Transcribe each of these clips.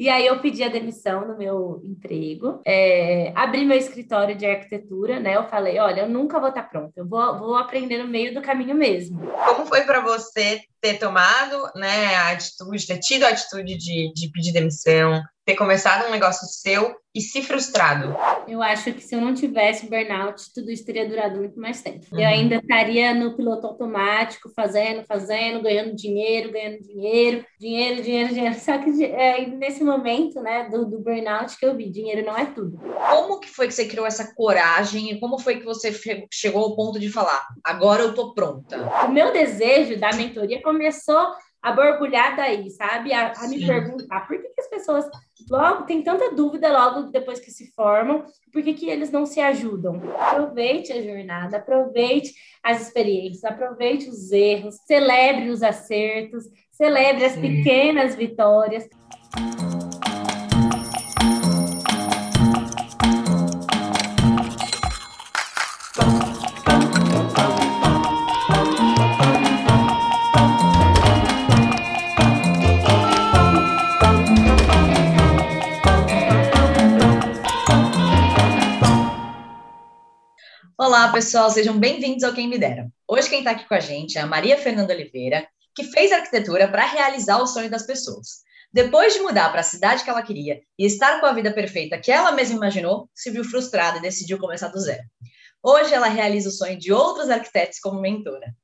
E aí eu pedi a demissão no meu emprego, é, abri meu escritório de arquitetura, né? Eu falei, olha, eu nunca vou estar pronta, eu vou, vou aprender no meio do caminho mesmo. Como foi para você ter tomado né, a atitude, ter tido a atitude de, de pedir demissão, ter começado um negócio seu e se frustrado? Eu acho que se eu não tivesse burnout, tudo isso teria durado muito mais tempo. Uhum. Eu ainda estaria no piloto automático, fazendo, fazendo, ganhando dinheiro, ganhando dinheiro, dinheiro, dinheiro, dinheiro. Só que é nesse momento, né, do, do burnout que eu vi, dinheiro não é tudo. Como que foi que você criou essa coragem e como foi que você chegou ao ponto de falar, agora eu tô pronta? O meu desejo da mentoria começou a borbulhar daí, sabe? A, a me perguntar por que, que, as pessoas logo tem tanta dúvida logo depois que se formam, por que, que eles não se ajudam? Aproveite a jornada, aproveite as experiências, aproveite os erros, celebre os acertos, celebre as pequenas vitórias. Olá, pessoal, sejam bem-vindos ao Quem Me Dera. Hoje quem está aqui com a gente é a Maria Fernanda Oliveira, que fez arquitetura para realizar o sonho das pessoas. Depois de mudar para a cidade que ela queria e estar com a vida perfeita que ela mesma imaginou, se viu frustrada e decidiu começar do zero. Hoje ela realiza o sonho de outros arquitetos como mentora.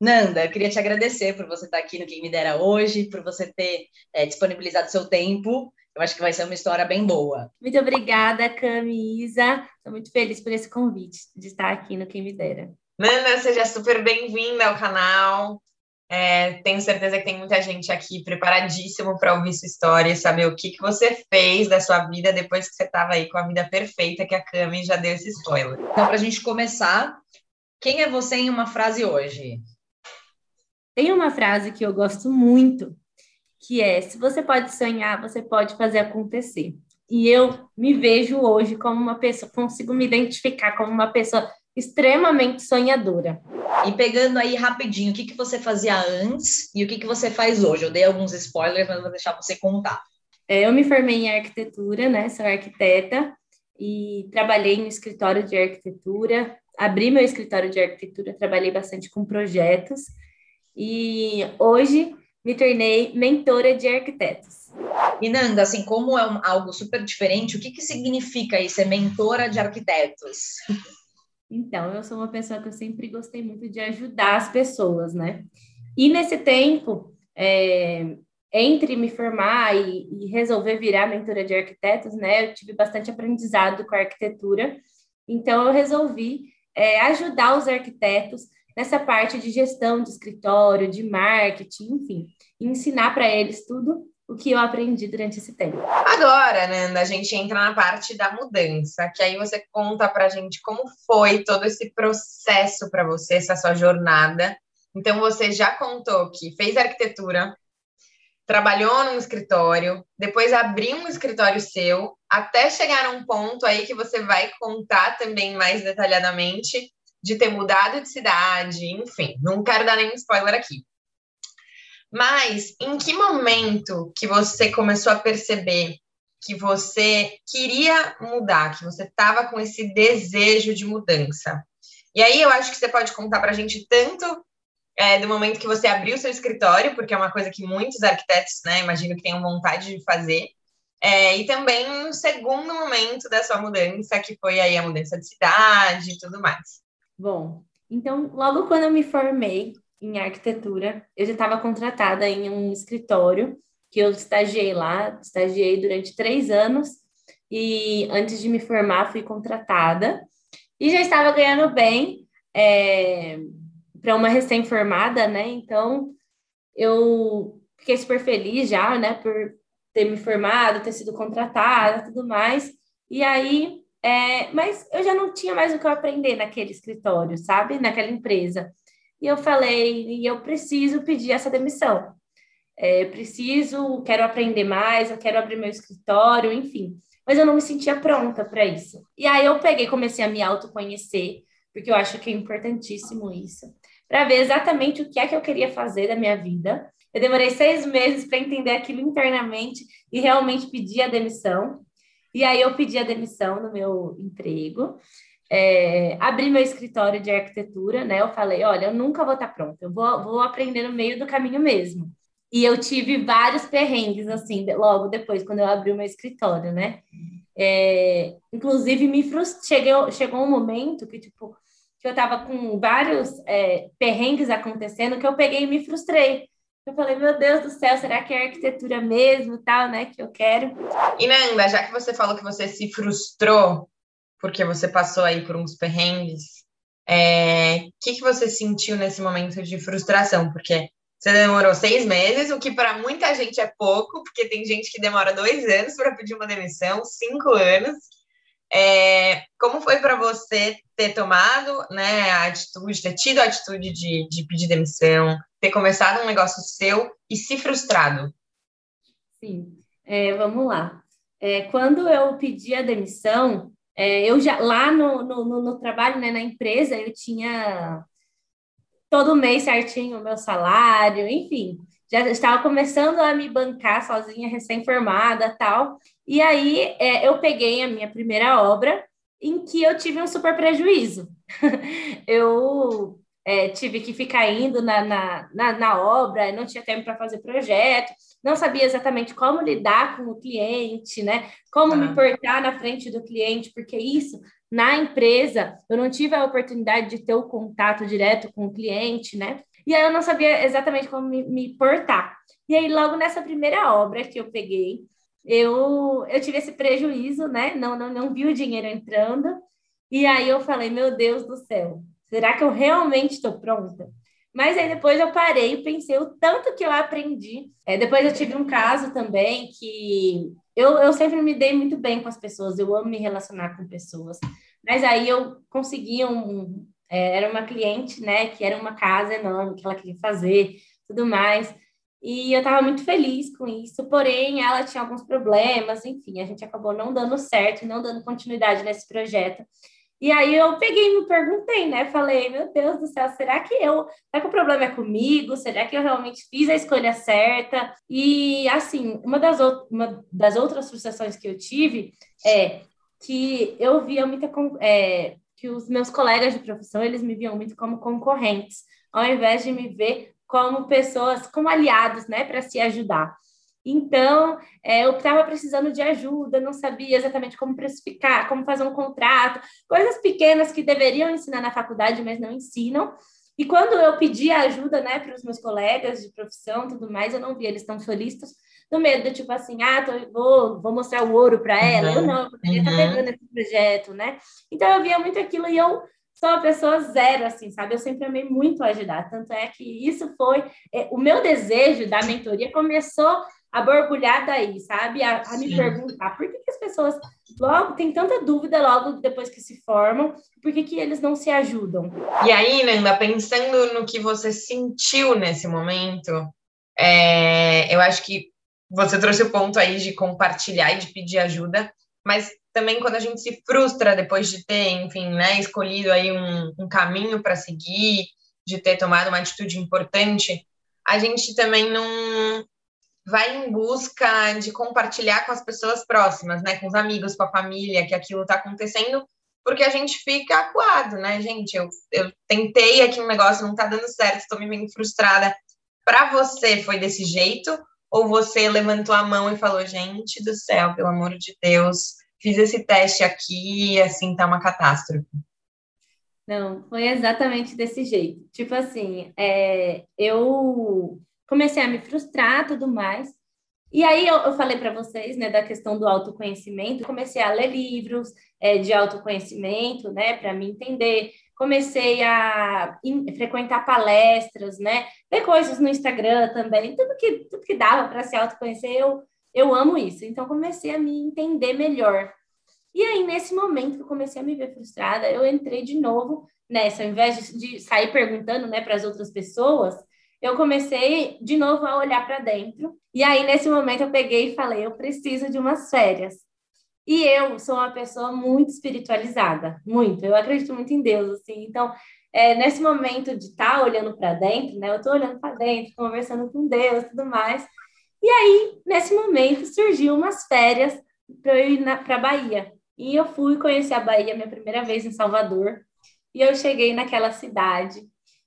Nanda, eu queria te agradecer por você estar aqui no Quem Me Dera hoje, por você ter é, disponibilizado seu tempo eu acho que vai ser uma história bem boa. Muito obrigada, Camisa. Estou muito feliz por esse convite de estar aqui no Quem Me Dera. Nana, seja super bem-vinda ao canal. É, tenho certeza que tem muita gente aqui preparadíssimo para ouvir sua história e saber o que, que você fez da sua vida depois que você estava aí com a vida perfeita, que a Cami já deu esse spoiler. Então, para a gente começar, quem é você em uma frase hoje? Tem uma frase que eu gosto muito, que é: se você pode sonhar, você pode fazer acontecer. E eu me vejo hoje como uma pessoa, consigo me identificar como uma pessoa extremamente sonhadora. E pegando aí rapidinho, o que, que você fazia antes e o que, que você faz hoje? Eu dei alguns spoilers, mas vou deixar você contar. É, eu me formei em arquitetura, né? Sou arquiteta e trabalhei no escritório de arquitetura. Abri meu escritório de arquitetura, trabalhei bastante com projetos. E hoje me tornei mentora de arquitetos. E Nanda, assim, como é um, algo super diferente, o que, que significa isso, ser mentora de arquitetos? Então, eu sou uma pessoa que eu sempre gostei muito de ajudar as pessoas, né? E nesse tempo, é, entre me formar e, e, resolver virar mentora de arquitetos, né? Eu tive bastante aprendizado com a arquitetura, então eu resolvi é, ajudar os arquitetos nessa parte de gestão de escritório, de marketing, enfim, ensinar para eles tudo o que eu aprendi durante esse tempo. Agora, né, a gente entra na parte da mudança, que aí você conta para a gente como foi todo esse processo para você, essa sua jornada. Então, você já contou que fez arquitetura, trabalhou num escritório, depois abriu um escritório seu, até chegar a um ponto aí que você vai contar também mais detalhadamente de ter mudado de cidade, enfim, não quero dar nenhum spoiler aqui. Mas em que momento que você começou a perceber que você queria mudar, que você estava com esse desejo de mudança? E aí eu acho que você pode contar para a gente tanto é, do momento que você abriu seu escritório, porque é uma coisa que muitos arquitetos, né, imagino que tenham vontade de fazer, é, e também no segundo momento da sua mudança, que foi aí a mudança de cidade e tudo mais. Bom, então, logo quando eu me formei em arquitetura, eu já estava contratada em um escritório que eu estagiei lá, estagiei durante três anos e antes de me formar fui contratada e já estava ganhando bem é, para uma recém-formada, né? Então eu fiquei super feliz já, né, por ter me formado, ter sido contratada, tudo mais. E aí é, mas eu já não tinha mais o que eu aprender naquele escritório, sabe? Naquela empresa. E eu falei, eu preciso pedir essa demissão. É, preciso, quero aprender mais, eu quero abrir meu escritório, enfim. Mas eu não me sentia pronta para isso. E aí eu peguei, comecei a me autoconhecer, porque eu acho que é importantíssimo isso, para ver exatamente o que é que eu queria fazer da minha vida. Eu demorei seis meses para entender aquilo internamente e realmente pedir a demissão. E aí eu pedi a demissão no meu emprego, é, abri meu escritório de arquitetura, né? Eu falei, olha, eu nunca vou estar pronta, eu vou, vou aprender no meio do caminho mesmo. E eu tive vários perrengues, assim, logo depois, quando eu abri o meu escritório, né? É, inclusive, me frust... Cheguei, chegou um momento que, tipo, que eu tava com vários é, perrengues acontecendo que eu peguei e me frustrei. Eu falei, meu Deus do céu, será que é arquitetura mesmo, tal, né, que eu quero? E Nanda, já que você falou que você se frustrou porque você passou aí por uns perrengues, o é, que, que você sentiu nesse momento de frustração? Porque você demorou seis meses, o que para muita gente é pouco, porque tem gente que demora dois anos para pedir uma demissão, cinco anos. É, como foi para você ter tomado né, a atitude, ter tido a atitude de, de pedir demissão, ter começado um negócio seu e se frustrado? Sim, é, vamos lá. É, quando eu pedi a demissão, é, eu já lá no, no, no, trabalho, né, na empresa, eu tinha todo mês certinho o meu salário, enfim, já estava começando a me bancar sozinha, recém-formada tal. E aí é, eu peguei a minha primeira obra em que eu tive um super prejuízo. eu é, tive que ficar indo na, na, na, na obra, não tinha tempo para fazer projeto, não sabia exatamente como lidar com o cliente, né? Como ah. me portar na frente do cliente, porque isso na empresa eu não tive a oportunidade de ter o contato direto com o cliente, né? E aí eu não sabia exatamente como me, me portar. E aí, logo nessa primeira obra que eu peguei, eu, eu tive esse prejuízo, né? Não, não, não vi o dinheiro entrando. E aí eu falei, meu Deus do céu, Será que eu realmente estou pronta? Mas aí depois eu parei e pensei o tanto que eu aprendi. É, depois eu tive um caso também que eu, eu sempre me dei muito bem com as pessoas, eu amo me relacionar com pessoas. Mas aí eu consegui um. É, era uma cliente, né, que era uma casa enorme que ela queria fazer, tudo mais. E eu estava muito feliz com isso, porém ela tinha alguns problemas, enfim, a gente acabou não dando certo, não dando continuidade nesse projeto. E aí eu peguei e me perguntei, né? Falei, meu Deus do céu, será que eu. Será que o problema é comigo? Será que eu realmente fiz a escolha certa? E assim, uma das, uma das outras frustrações que eu tive é que eu via muita. É, que os meus colegas de profissão eles me viam muito como concorrentes, ao invés de me ver como pessoas, como aliados, né, para se ajudar. Então, é, eu estava precisando de ajuda, não sabia exatamente como precificar, como fazer um contrato, coisas pequenas que deveriam ensinar na faculdade, mas não ensinam. E quando eu pedi ajuda, né, para os meus colegas de profissão, tudo mais, eu não via eles tão solistas, no medo de tipo assim, ah, tô, vou, vou mostrar o ouro para ela. Uhum. Eu não, eu poderia estar uhum. pegando esse projeto, né? Então eu via muito aquilo e eu sou uma pessoa zero, assim, sabe? Eu sempre amei muito ajudar. Tanto é que isso foi. É, o meu desejo da mentoria começou a borbulhar daí, sabe? A, a me perguntar por que, que, as pessoas logo têm tanta dúvida logo depois que se formam, por que, que eles não se ajudam. E aí, Nanda, pensando no que você sentiu nesse momento, é, eu acho que você trouxe o ponto aí de compartilhar e de pedir ajuda, mas também quando a gente se frustra depois de ter, enfim, né, escolhido aí um, um caminho para seguir, de ter tomado uma atitude importante, a gente também não vai em busca de compartilhar com as pessoas próximas, né, com os amigos, com a família, que aquilo está acontecendo, porque a gente fica acuado, né, gente? Eu, eu tentei aqui um negócio, não está dando certo, estou me vendo frustrada. Para você foi desse jeito? Ou você levantou a mão e falou, gente do céu, pelo amor de Deus, fiz esse teste aqui e assim tá uma catástrofe? Não, foi exatamente desse jeito. Tipo assim, é, eu comecei a me frustrar tudo mais. E aí eu, eu falei para vocês, né, da questão do autoconhecimento, comecei a ler livros é, de autoconhecimento, né, para me entender. Comecei a in, frequentar palestras, né, ver coisas no Instagram também, tudo que tudo que dava para se autoconhecer, eu eu amo isso. Então comecei a me entender melhor. E aí nesse momento que eu comecei a me ver frustrada, eu entrei de novo nessa, ao invés de, de sair perguntando, né, para as outras pessoas, eu comecei de novo a olhar para dentro. E aí, nesse momento, eu peguei e falei: eu preciso de umas férias. E eu sou uma pessoa muito espiritualizada, muito. Eu acredito muito em Deus, assim. Então, é, nesse momento de estar tá olhando para dentro, né? Eu estou olhando para dentro, conversando com Deus tudo mais. E aí, nesse momento, surgiu umas férias para eu ir para Bahia. E eu fui conhecer a Bahia minha primeira vez em Salvador. E eu cheguei naquela cidade.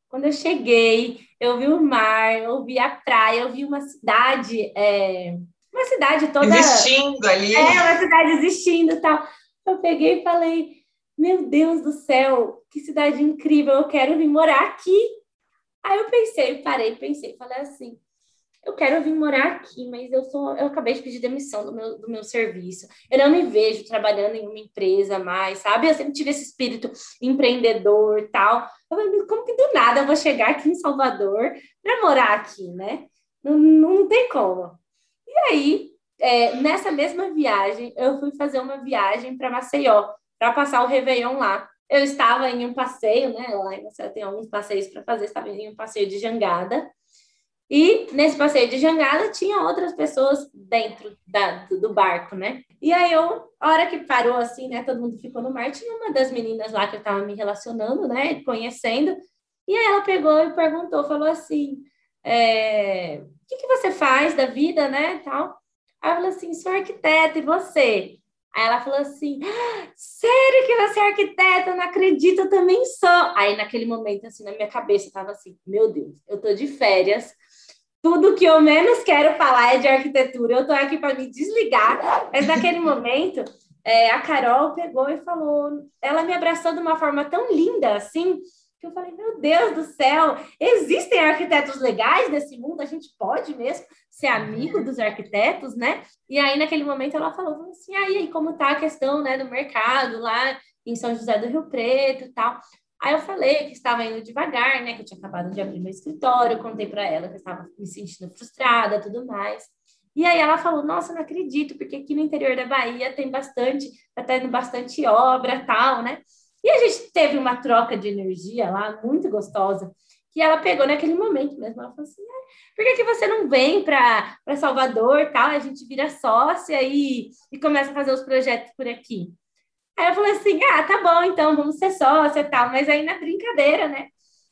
Quando eu cheguei, eu vi o mar, eu vi a praia, eu vi uma cidade, é, uma cidade toda. Existindo ali. É, uma cidade existindo e tal. Eu peguei e falei: Meu Deus do céu, que cidade incrível, eu quero vir morar aqui. Aí eu pensei, parei, pensei, falei assim: eu quero vir morar aqui, mas eu sou, eu acabei de pedir demissão do meu, do meu serviço. Eu não me vejo trabalhando em uma empresa mais, sabe? Eu sempre tive esse espírito empreendedor tal. Eu falei, como que do nada eu vou chegar aqui em Salvador para morar aqui, né? Não, não tem como. E aí, é, nessa mesma viagem, eu fui fazer uma viagem para Maceió, para passar o Réveillon lá. Eu estava em um passeio, né? Lá em Maceió tem alguns passeios para fazer, estava em um passeio de jangada. E nesse passeio de jangada tinha outras pessoas dentro da, do barco, né? E aí eu, a hora que parou assim, né? Todo mundo ficou no mar, tinha uma das meninas lá que eu tava me relacionando, né? Conhecendo. E aí ela pegou e perguntou, falou assim: é, o que, que você faz da vida, né? Tal. Aí eu falei assim, sou arquiteta, e você? Aí ela falou assim: ah, sério que você é arquiteta? Eu não acredito, eu também sou. Aí naquele momento, assim, na minha cabeça, tava assim: meu Deus, eu tô de férias tudo que eu menos quero falar é de arquitetura. Eu estou aqui para me desligar. Mas naquele momento, é, a Carol pegou e falou. Ela me abraçou de uma forma tão linda assim. Que eu falei, meu Deus do céu, existem arquitetos legais nesse mundo, a gente pode mesmo ser amigo dos arquitetos, né? E aí, naquele momento, ela falou assim: aí, como tá a questão né, do mercado lá em São José do Rio Preto e tal? Aí eu falei que estava indo devagar, né? Que eu tinha acabado de abrir meu escritório, contei para ela que eu estava me sentindo frustrada, tudo mais. E aí ela falou: Nossa, não acredito, porque aqui no interior da Bahia tem bastante, tá tendo bastante obra, tal, né? E a gente teve uma troca de energia lá muito gostosa, que ela pegou naquele momento mesmo. Ela falou assim: por que, que você não vem para Salvador, tal? A gente vira sócia e, e começa a fazer os projetos por aqui. Aí eu falei assim: ah, tá bom, então vamos ser sócia e tal. Mas aí na brincadeira, né?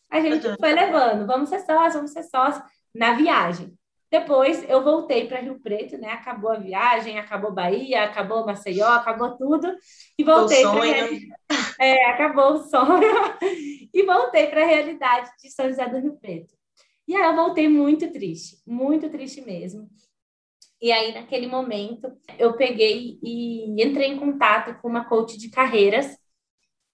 A gente uhum. foi levando, vamos ser sócia, vamos ser sócia na viagem. Depois eu voltei para Rio Preto, né? Acabou a viagem, acabou Bahia, acabou Maceió, acabou tudo. E voltei para é, acabou o sonho. e voltei para a realidade de São José do Rio Preto. E aí eu voltei muito triste, muito triste mesmo. E aí, naquele momento, eu peguei e entrei em contato com uma coach de carreiras,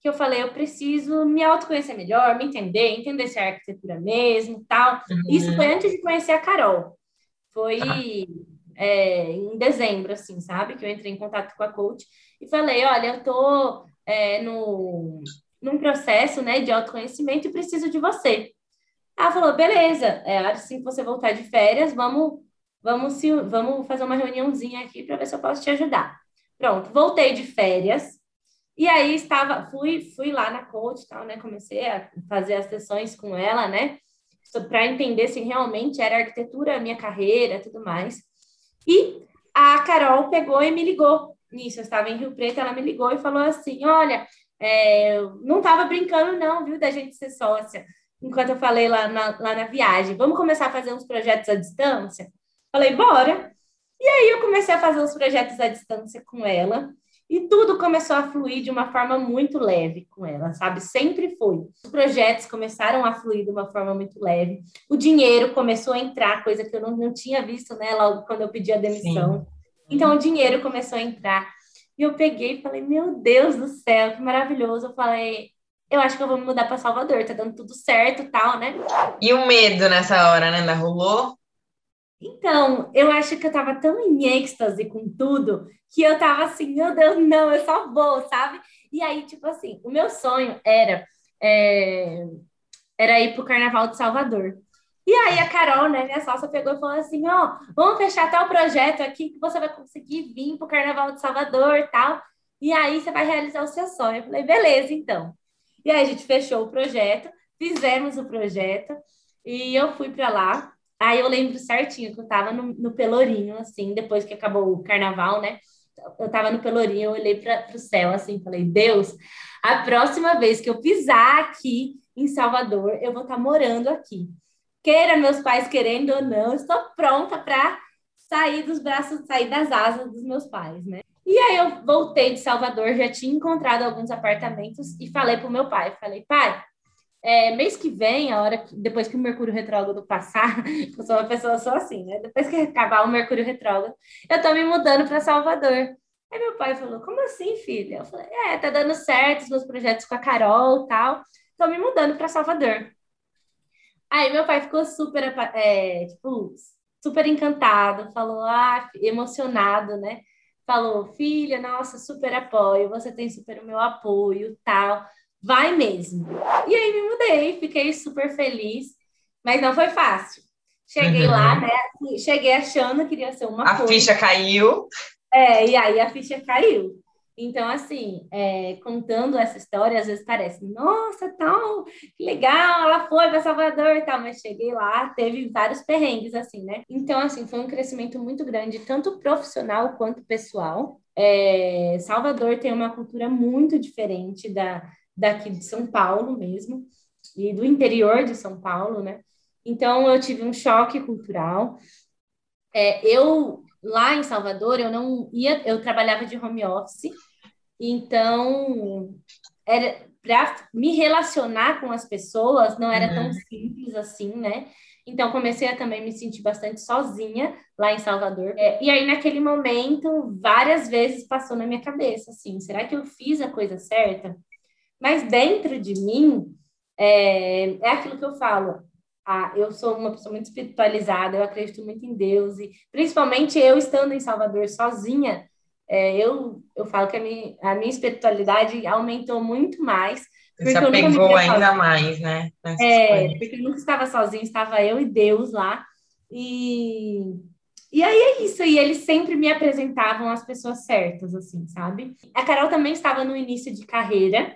que eu falei, eu preciso me autoconhecer melhor, me entender, entender se é arquitetura mesmo, tal. Uhum. Isso foi antes de conhecer a Carol. Foi ah. é, em dezembro, assim, sabe? Que eu entrei em contato com a coach e falei, olha, eu tô é, no, num processo, né, de autoconhecimento e preciso de você. Ela falou, beleza, é, assim que você voltar de férias, vamos Vamos, se, vamos fazer uma reuniãozinha aqui para ver se eu posso te ajudar. Pronto, voltei de férias. E aí estava, fui, fui lá na coach, tal, né? Comecei a fazer as sessões com ela, né? Para entender se realmente era arquitetura a minha carreira, tudo mais. E a Carol pegou e me ligou. Nisso, eu estava em Rio Preto, ela me ligou e falou assim: Olha, é, não estava brincando, não, viu, da gente ser sócia, enquanto eu falei lá na, lá na viagem. Vamos começar a fazer uns projetos à distância? Falei, bora. E aí eu comecei a fazer os projetos à distância com ela. E tudo começou a fluir de uma forma muito leve com ela, sabe? Sempre foi. Os projetos começaram a fluir de uma forma muito leve. O dinheiro começou a entrar, coisa que eu não, não tinha visto, né? Logo quando eu pedi a demissão. Sim. Então, o dinheiro começou a entrar. E eu peguei e falei, meu Deus do céu, que maravilhoso. Eu falei, eu acho que eu vou me mudar para Salvador, tá dando tudo certo tal, né? E o medo nessa hora, né? Ainda rolou? Então, eu acho que eu tava tão em êxtase com tudo que eu tava assim, meu Deus, não, eu só vou, sabe? E aí, tipo assim, o meu sonho era, é, era ir pro Carnaval de Salvador. E aí a Carol, né, minha sócia, pegou e falou assim, ó, oh, vamos fechar tal projeto aqui que você vai conseguir vir pro Carnaval de Salvador e tal. E aí você vai realizar o seu sonho. Eu falei, beleza, então. E aí a gente fechou o projeto, fizemos o projeto e eu fui para lá. Aí eu lembro certinho que eu tava no, no Pelourinho, assim, depois que acabou o carnaval, né? Eu tava no Pelourinho, eu olhei para o céu, assim, falei, Deus, a próxima vez que eu pisar aqui, em Salvador, eu vou estar tá morando aqui. Queira meus pais querendo ou não, estou pronta para sair dos braços, sair das asas dos meus pais, né? E aí eu voltei de Salvador, já tinha encontrado alguns apartamentos e falei para o meu pai, falei, pai, é, mês que vem, a hora que, depois que o Mercúrio retrógrado passar, eu sou uma pessoa só assim, né? Depois que acabar o Mercúrio retrógrado, eu tô me mudando para Salvador. Aí meu pai falou: Como assim, filha? Eu falei: É, tá dando certo os meus projetos com a Carol e tal. Tô me mudando para Salvador. Aí meu pai ficou super, é, tipo, super encantado, falou, ah, emocionado, né? Falou, filha, nossa, super apoio, você tem super o meu apoio, tal vai mesmo. E aí me mudei, fiquei super feliz, mas não foi fácil. Cheguei uhum. lá, né? Assim, cheguei achando que iria ser uma A coisa. ficha caiu. É, e aí a ficha caiu. Então, assim, é, contando essa história, às vezes parece, nossa, tal, que legal, ela foi para Salvador e tal, mas cheguei lá, teve vários perrengues, assim, né? Então, assim, foi um crescimento muito grande, tanto profissional quanto pessoal. É, Salvador tem uma cultura muito diferente da, daqui de São Paulo mesmo, e do interior de São Paulo, né? Então, eu tive um choque cultural. É, eu, lá em Salvador, eu não ia, eu trabalhava de home office, então, era para me relacionar com as pessoas não era uhum. tão simples assim, né? Então, comecei a também me sentir bastante sozinha lá em Salvador. É, e aí, naquele momento, várias vezes passou na minha cabeça, assim, será que eu fiz a coisa certa? Mas dentro de mim, é, é aquilo que eu falo. Ah, eu sou uma pessoa muito espiritualizada, eu acredito muito em Deus, e principalmente eu estando em Salvador sozinha, é, eu, eu falo que a minha, a minha espiritualidade aumentou muito mais. Você apegou ainda mais, né? É, porque eu nunca estava sozinha, estava eu e Deus lá. E, e aí é isso, e eles sempre me apresentavam as pessoas certas, assim, sabe? A Carol também estava no início de carreira,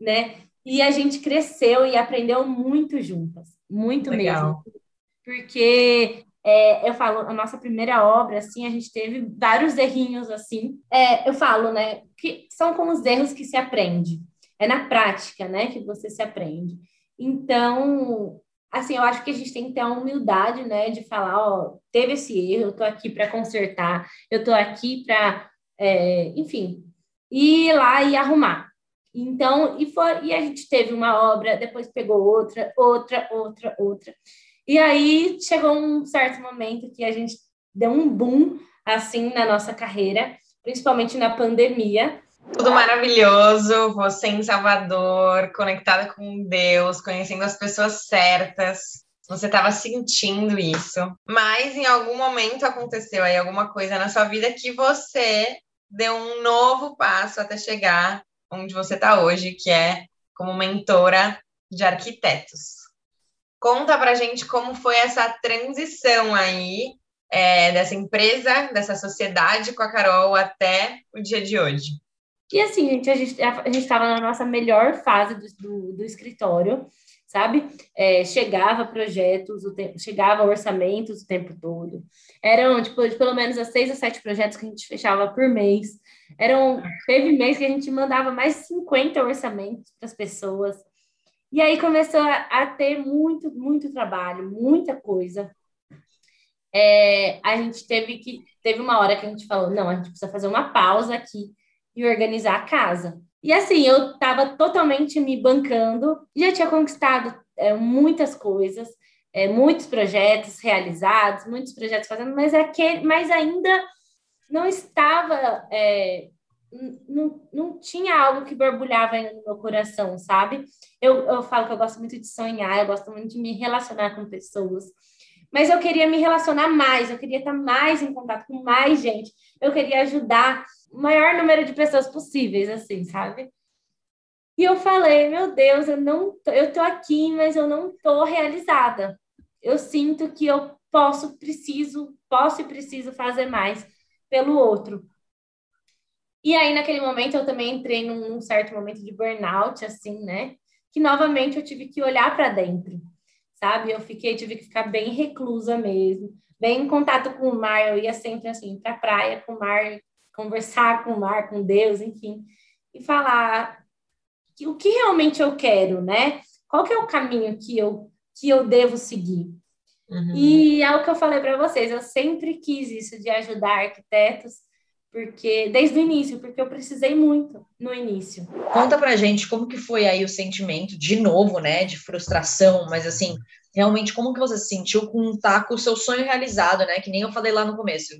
né? E a gente cresceu e aprendeu muito juntas, muito Legal. mesmo. Porque é, eu falo, a nossa primeira obra, assim, a gente teve vários errinhos, assim. É, eu falo, né, que são com os erros que se aprende. É na prática, né, que você se aprende. Então, assim, eu acho que a gente tem que ter a humildade, né, de falar, ó, teve esse erro, eu tô aqui para consertar, eu tô aqui para, é, enfim, ir lá e arrumar. Então, e, foi, e a gente teve uma obra, depois pegou outra, outra, outra, outra. E aí chegou um certo momento que a gente deu um boom, assim, na nossa carreira, principalmente na pandemia. Tudo maravilhoso, você em Salvador, conectada com Deus, conhecendo as pessoas certas. Você estava sentindo isso, mas em algum momento aconteceu aí alguma coisa na sua vida que você deu um novo passo até chegar onde você está hoje, que é como mentora de arquitetos. Conta para gente como foi essa transição aí é, dessa empresa, dessa sociedade com a Carol até o dia de hoje. E assim, gente, a gente estava na nossa melhor fase do, do, do escritório, sabe? É, chegava projetos, o chegava orçamentos o tempo todo. Eram, tipo, pelo menos as seis a sete projetos que a gente fechava por mês. Eram, teve mês que a gente mandava mais de 50 orçamentos para as pessoas. E aí começou a, a, ter muito, muito trabalho, muita coisa. É, a gente teve que, teve uma hora que a gente falou, não, a gente precisa fazer uma pausa aqui e organizar a casa. E assim, eu estava totalmente me bancando, já tinha conquistado é, muitas coisas, é, muitos projetos realizados, muitos projetos fazendo, mas, aquele, mas ainda não estava, é, não, não tinha algo que borbulhava no meu coração, sabe? Eu, eu falo que eu gosto muito de sonhar, eu gosto muito de me relacionar com pessoas, mas eu queria me relacionar mais, eu queria estar mais em contato com mais gente, eu queria ajudar o maior número de pessoas possíveis, assim, sabe? E eu falei, meu Deus, eu não, tô, eu tô aqui, mas eu não tô realizada. Eu sinto que eu posso, preciso, posso e preciso fazer mais pelo outro. E aí, naquele momento, eu também entrei num, certo momento de burnout, assim, né? Que novamente eu tive que olhar para dentro, sabe? Eu fiquei, tive que ficar bem reclusa mesmo, bem em contato com o mar. Eu ia sempre assim, para a praia com o mar, conversar com o mar, com Deus, enfim, e falar o que realmente eu quero, né? qual que é o caminho que eu, que eu devo seguir? Uhum. E é o que eu falei para vocês, eu sempre quis isso de ajudar arquitetos, porque desde o início, porque eu precisei muito no início. Conta pra gente como que foi aí o sentimento, de novo, né, de frustração, mas assim, realmente como que você se sentiu com tá com o seu sonho realizado, né, que nem eu falei lá no começo.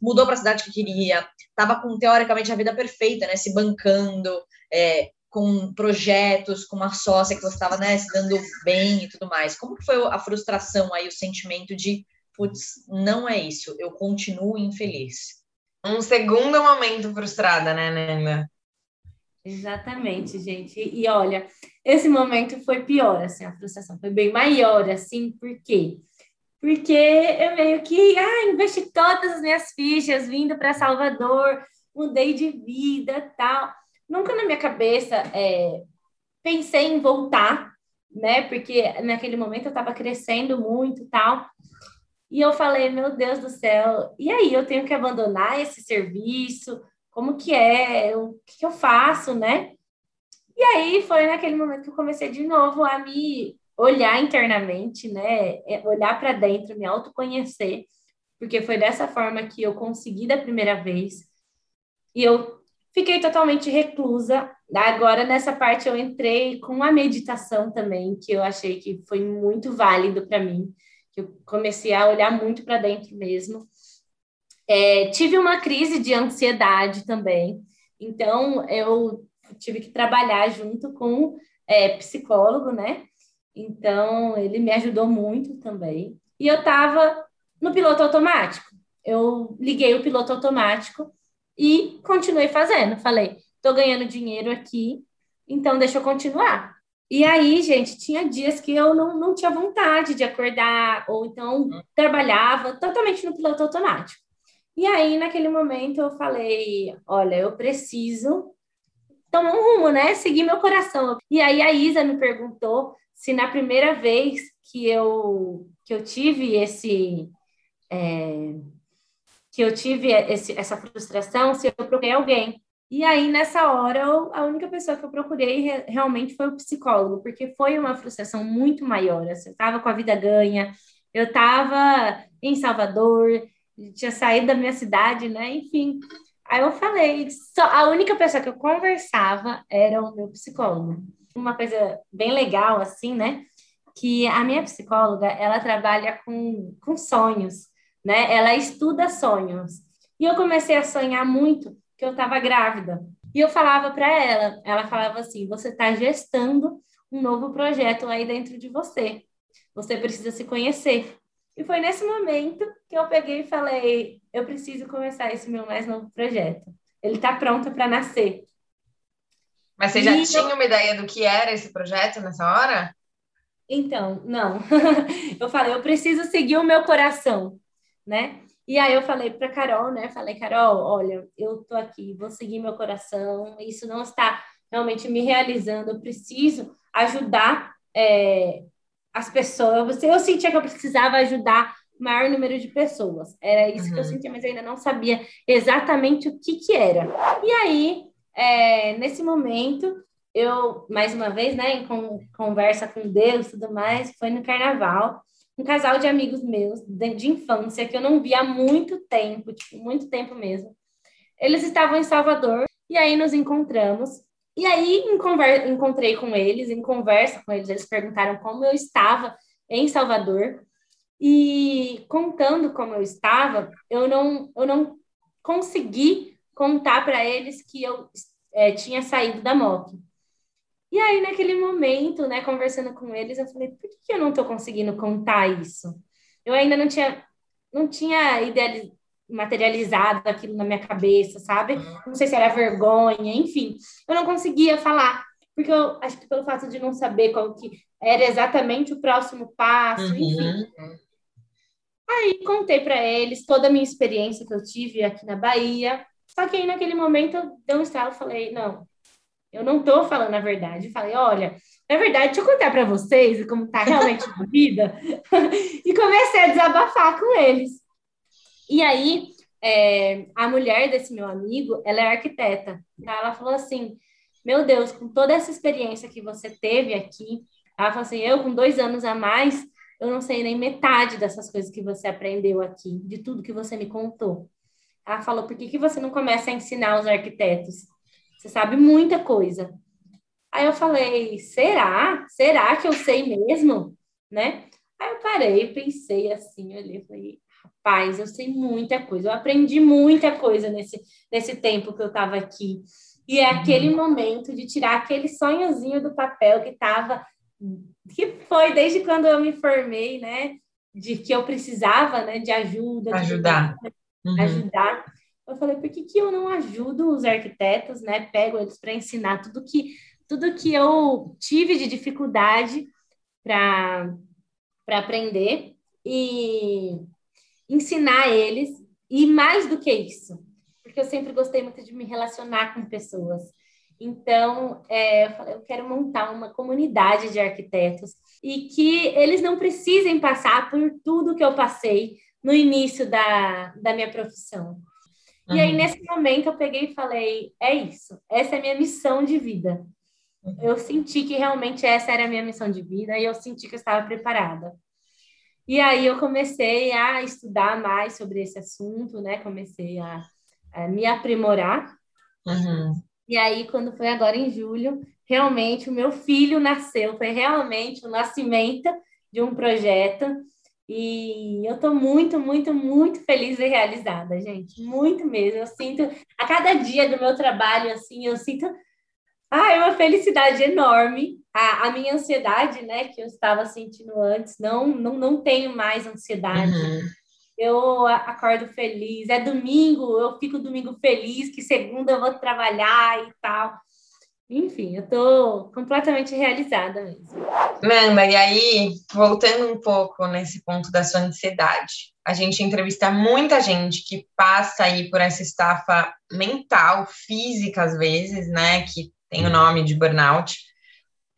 Mudou para a cidade que queria, tava com teoricamente a vida perfeita, né, se bancando, é, com projetos, com uma sócia que você estava né, se dando bem e tudo mais. Como que foi a frustração aí, o sentimento de, putz, não é isso, eu continuo infeliz? Um segundo momento frustrada, né, Nanda? Exatamente, gente. E olha, esse momento foi pior, assim, a frustração foi bem maior, assim, por quê? Porque eu meio que, ah, investi todas as minhas fichas vindo para Salvador, mudei de vida, tal nunca na minha cabeça é, pensei em voltar, né? Porque naquele momento eu estava crescendo muito e tal. E eu falei, meu Deus do céu, e aí eu tenho que abandonar esse serviço? Como que é? O que, que eu faço, né? E aí foi naquele momento que eu comecei de novo a me olhar internamente, né? É, olhar para dentro, me autoconhecer, porque foi dessa forma que eu consegui da primeira vez. E eu Fiquei totalmente reclusa. Agora, nessa parte, eu entrei com a meditação também, que eu achei que foi muito válido para mim. Eu comecei a olhar muito para dentro mesmo. É, tive uma crise de ansiedade também. Então, eu tive que trabalhar junto com é, psicólogo, né? Então, ele me ajudou muito também. E eu estava no piloto automático. Eu liguei o piloto automático e continuei fazendo. Falei, tô ganhando dinheiro aqui, então deixa eu continuar. E aí, gente, tinha dias que eu não, não tinha vontade de acordar, ou então uhum. trabalhava totalmente no piloto automático. E aí, naquele momento, eu falei: olha, eu preciso tomar um rumo, né? Seguir meu coração. E aí, a Isa me perguntou se na primeira vez que eu, que eu tive esse. É, que eu tive esse, essa frustração se eu procurei alguém. E aí, nessa hora, eu, a única pessoa que eu procurei re, realmente foi o psicólogo, porque foi uma frustração muito maior. Assim, eu estava com a vida ganha, eu estava em Salvador, tinha saído da minha cidade, né? Enfim. Aí eu falei, só, a única pessoa que eu conversava era o meu psicólogo. Uma coisa bem legal, assim, né? Que a minha psicóloga, ela trabalha com, com sonhos né? Ela estuda sonhos. E eu comecei a sonhar muito que eu estava grávida. E eu falava para ela, ela falava assim: você está gestando um novo projeto aí dentro de você. Você precisa se conhecer. E foi nesse momento que eu peguei e falei: eu preciso começar esse meu mais novo projeto. Ele está pronto para nascer. Mas você já e tinha eu... uma ideia do que era esse projeto nessa hora? Então, não. eu falei: eu preciso seguir o meu coração né? E aí eu falei para Carol, né? Falei, Carol, olha, eu tô aqui, vou seguir meu coração, isso não está realmente me realizando, eu preciso ajudar é, as pessoas. Eu sentia que eu precisava ajudar o maior número de pessoas. Era isso uhum. que eu uhum. sentia, mas eu ainda não sabia exatamente o que que era. E aí, é, nesse momento, eu, mais uma vez, né, em conversa com Deus tudo mais, foi no carnaval um casal de amigos meus de infância que eu não via há muito tempo, tipo, muito tempo mesmo. Eles estavam em Salvador e aí nos encontramos. E aí encontrei com eles, em conversa com eles, eles perguntaram como eu estava em Salvador. E contando como eu estava, eu não, eu não consegui contar para eles que eu é, tinha saído da moto. E aí, naquele momento, né, conversando com eles, eu falei, por que eu não estou conseguindo contar isso? Eu ainda não tinha, não tinha idealizado, materializado aquilo na minha cabeça, sabe? Não sei se era vergonha, enfim. Eu não conseguia falar, porque eu acho que pelo fato de não saber qual que era exatamente o próximo passo, uhum. enfim. Aí contei para eles toda a minha experiência que eu tive aqui na Bahia. Só que aí naquele momento eu dei um estalo falei, não, eu não estou falando a verdade. falei, olha, na verdade, deixa eu contar para vocês como está realmente a vida. e comecei a desabafar com eles. E aí, é, a mulher desse meu amigo, ela é arquiteta. Então, ela falou assim, meu Deus, com toda essa experiência que você teve aqui, Ela falou assim: eu, com dois anos a mais, eu não sei nem metade dessas coisas que você aprendeu aqui, de tudo que você me contou. Ela falou: por que, que você não começa a ensinar os arquitetos? Você sabe muita coisa. Aí eu falei: será? Será que eu sei mesmo? Né? Aí eu parei, pensei assim, olhei, falei: rapaz, eu sei muita coisa, eu aprendi muita coisa nesse, nesse tempo que eu estava aqui. E é aquele uhum. momento de tirar aquele sonhozinho do papel que estava, que foi desde quando eu me formei, né? De que eu precisava, né? De ajuda. Ajudar. De uhum. Ajudar. Eu falei, por que, que eu não ajudo os arquitetos, né? Pego eles para ensinar tudo que, tudo que eu tive de dificuldade para aprender e ensinar eles. E mais do que isso, porque eu sempre gostei muito de me relacionar com pessoas. Então, é, eu falei, eu quero montar uma comunidade de arquitetos e que eles não precisem passar por tudo que eu passei no início da, da minha profissão. Uhum. E aí, nesse momento, eu peguei e falei: é isso, essa é a minha missão de vida. Uhum. Eu senti que realmente essa era a minha missão de vida e eu senti que eu estava preparada. E aí, eu comecei a estudar mais sobre esse assunto, né? Comecei a é, me aprimorar. Uhum. E aí, quando foi agora em julho, realmente o meu filho nasceu, foi realmente o nascimento de um projeto. E eu estou muito, muito, muito feliz e realizada, gente. Muito mesmo. Eu sinto, a cada dia do meu trabalho, assim, eu sinto ah, é uma felicidade enorme. A, a minha ansiedade, né, que eu estava sentindo antes, não, não, não tenho mais ansiedade. Uhum eu acordo feliz. É domingo, eu fico domingo feliz, que segunda eu vou trabalhar e tal. Enfim, eu tô completamente realizada mesmo. Nanda, e aí, voltando um pouco nesse ponto da sua ansiedade, a gente entrevista muita gente que passa aí por essa estafa mental, física às vezes, né, que tem o nome de burnout.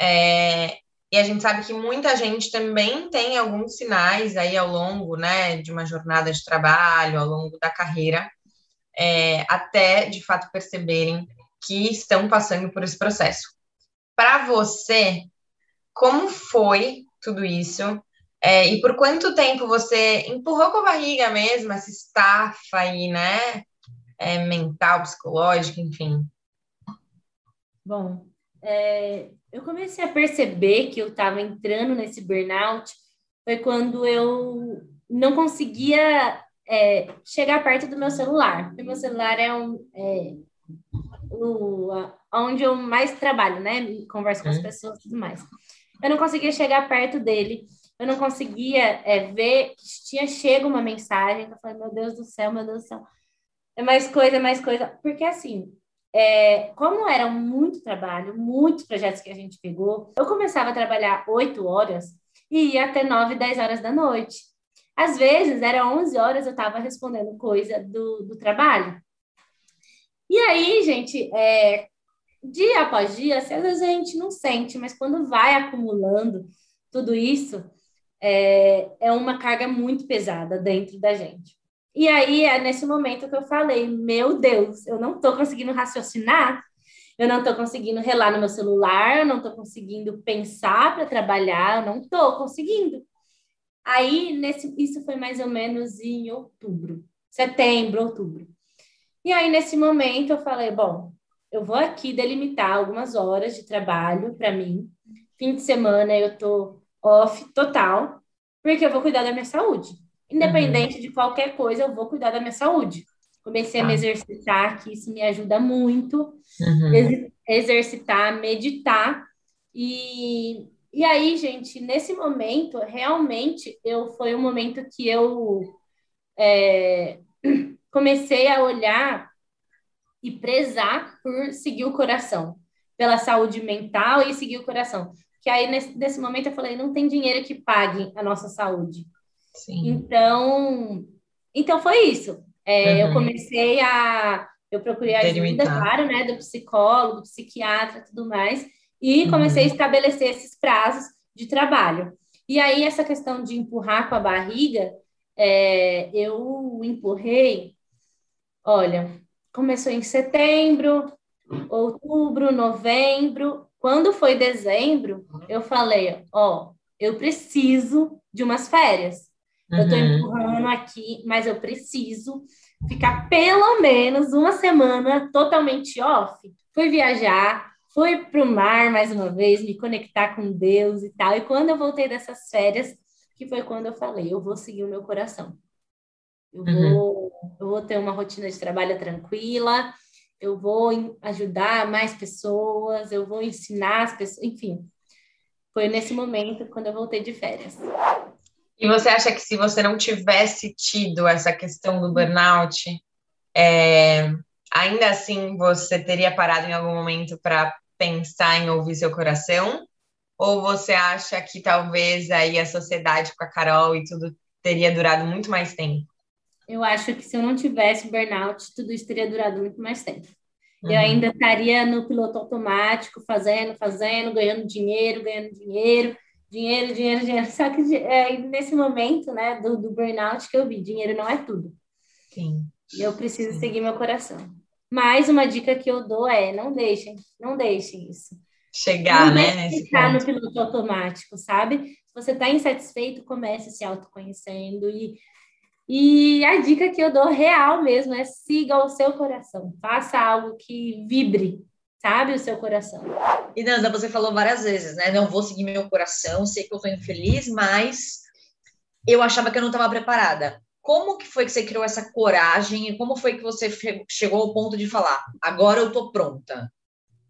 É, e a gente sabe que muita gente também tem alguns sinais aí ao longo, né, de uma jornada de trabalho, ao longo da carreira, é, até de fato perceberem que estão passando por esse processo. Para você, como foi tudo isso? É, e por quanto tempo você empurrou com a barriga mesmo essa estafa aí, né? É, mental, psicológica, enfim. Bom, é, eu comecei a perceber que eu estava entrando nesse burnout foi quando eu não conseguia é, chegar perto do meu celular. Porque meu celular é, um, o, onde eu mais trabalho, né? Converso com as uhum. pessoas e tudo mais. Eu não conseguia chegar perto dele. Eu não conseguia é, ver que tinha chego uma mensagem. Eu falei, meu Deus do céu, meu Deus do céu. É mais coisa, é mais coisa. Porque assim, é, como era muito trabalho, muitos projetos que a gente pegou, eu começava a trabalhar 8 horas e ia até 9, 10 horas da noite. Às vezes, era 11 horas, eu estava respondendo coisa do, do trabalho. E aí, gente, é, dia após dia, às vezes a gente não sente, mas quando vai acumulando tudo isso, é, é uma carga muito pesada dentro da gente. E aí é nesse momento que eu falei: meu Deus, eu não estou conseguindo raciocinar, eu não estou conseguindo relar no meu celular, eu não estou conseguindo pensar para trabalhar, eu não estou conseguindo. Aí, nesse, isso foi mais ou menos em outubro, setembro, outubro. E aí, nesse momento, eu falei: bom, eu vou aqui delimitar algumas horas de trabalho para mim. Fim de semana eu tô off total, porque eu vou cuidar da minha saúde. Independente uhum. de qualquer coisa, eu vou cuidar da minha saúde. Comecei a me tá. exercitar, que isso me ajuda muito. Uhum. exercitar, meditar. E, e aí, gente, nesse momento, realmente, eu foi um momento que eu é, comecei a olhar e prezar por seguir o coração, pela saúde mental e seguir o coração. Que aí, nesse, nesse momento, eu falei, não tem dinheiro que pague a nossa saúde. Sim. Então, então foi isso. É, uhum. Eu comecei a. Eu procurei ajuda, claro, né, do psicólogo, do psiquiatra tudo mais, e comecei uhum. a estabelecer esses prazos de trabalho. E aí, essa questão de empurrar com a barriga, é, eu empurrei, olha, começou em setembro, outubro, novembro, Quando foi dezembro, eu falei, ó, eu preciso de umas férias. Uhum. Eu tô uhum. empurrando aqui, mas eu preciso ficar pelo menos uma semana totalmente off. Fui viajar, fui para o mar mais uma vez, me conectar com Deus e tal. E quando eu voltei dessas férias, que foi quando eu falei, eu vou seguir o meu coração. Eu uhum. vou, eu vou ter uma rotina de trabalho tranquila, eu vou ajudar mais pessoas, eu vou ensinar as pessoas, enfim. Foi nesse momento quando eu voltei de férias. E você acha que se você não tivesse tido essa questão do burnout, é, ainda assim você teria parado em algum momento para pensar em ouvir seu coração? Ou você acha que talvez aí a sociedade com a Carol e tudo teria durado muito mais tempo? Eu acho que se eu não tivesse burnout, tudo isso teria durado muito mais tempo. Uhum. Eu ainda estaria no piloto automático, fazendo, fazendo, ganhando dinheiro, ganhando dinheiro, dinheiro, dinheiro, dinheiro. Só que é, nesse momento, né, do, do burnout que eu vi, dinheiro não é tudo. Sim. E eu preciso Sim. seguir meu coração. Mais uma dica que eu dou é: não deixem, não deixem isso. Chegar, não né? Ficar no piloto automático, sabe? Se você está insatisfeito, comece se autoconhecendo. E, e a dica que eu dou real mesmo é siga o seu coração. Faça algo que vibre, sabe? O seu coração. E Nanda, você falou várias vezes, né? Não vou seguir meu coração, sei que eu tô infeliz, mas eu achava que eu não estava preparada. Como que foi que você criou essa coragem e como foi que você chegou ao ponto de falar, agora eu tô pronta?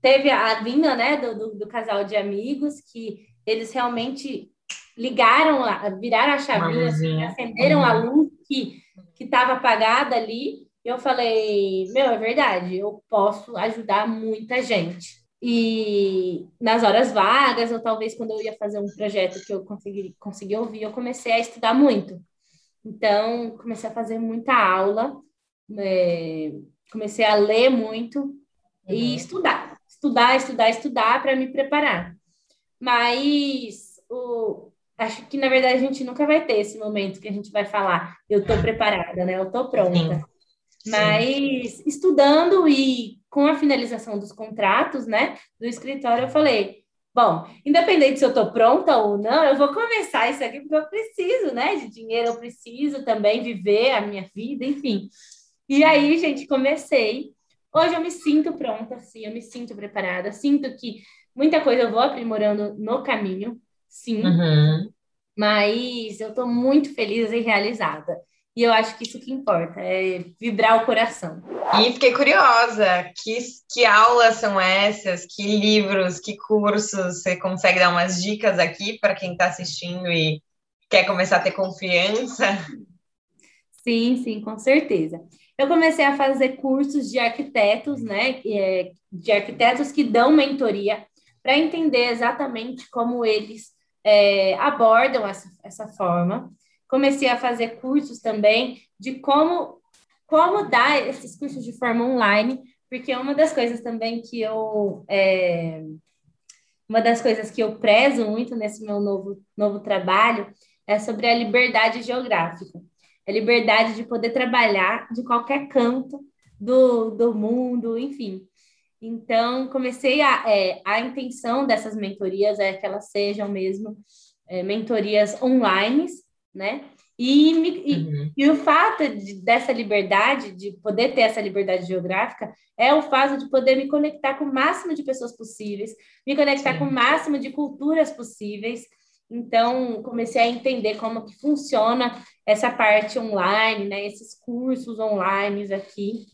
Teve a vinda, né, do, do, do assim, de amigos que eles realmente ligaram, viraram a chavinha, assim, acenderam uhum. a luz que que estava apagada ali. Eu falei, meu, é verdade, eu posso ajudar muita gente. E nas horas vagas, ou talvez quando eu ia fazer um projeto que eu consegui, consegui ouvir, eu comecei a estudar muito. Então, comecei a fazer muita aula, é, comecei a ler muito uhum. e estudar. Estudar, estudar, estudar para me preparar. Mas o, acho que, na verdade, a gente nunca vai ter esse momento que a gente vai falar, eu estou preparada, né? Eu estou pronta. Sim. Mas estudando e com a finalização dos contratos, né, do escritório, eu falei, bom, independente se eu estou pronta ou não, eu vou começar isso aqui porque eu preciso, né, de dinheiro, eu preciso também viver a minha vida, enfim. E aí, gente, comecei. Hoje eu me sinto pronta, sim, eu me sinto preparada, sinto que muita coisa eu vou aprimorando no caminho, sim, uhum. mas eu estou muito feliz e realizada. E eu acho que isso que importa, é vibrar o coração. E fiquei curiosa, que, que aulas são essas? Que livros, que cursos? Você consegue dar umas dicas aqui para quem está assistindo e quer começar a ter confiança? Sim, sim, com certeza. Eu comecei a fazer cursos de arquitetos, né? É, de arquitetos que dão mentoria para entender exatamente como eles é, abordam essa, essa forma comecei a fazer cursos também de como como dar esses cursos de forma online, porque uma das coisas também que eu é, uma das coisas que eu prezo muito nesse meu novo novo trabalho é sobre a liberdade geográfica, a liberdade de poder trabalhar de qualquer canto do, do mundo, enfim. Então, comecei a, é, a intenção dessas mentorias é que elas sejam mesmo é, mentorias online, né? E, me, uhum. e, e, o fato de, dessa liberdade, de poder ter essa liberdade geográfica, é o fato de poder me conectar com o máximo de pessoas possíveis, me conectar Sim. com o máximo de culturas possíveis. Então, comecei a entender como que funciona essa parte online, né? Esses cursos online aqui.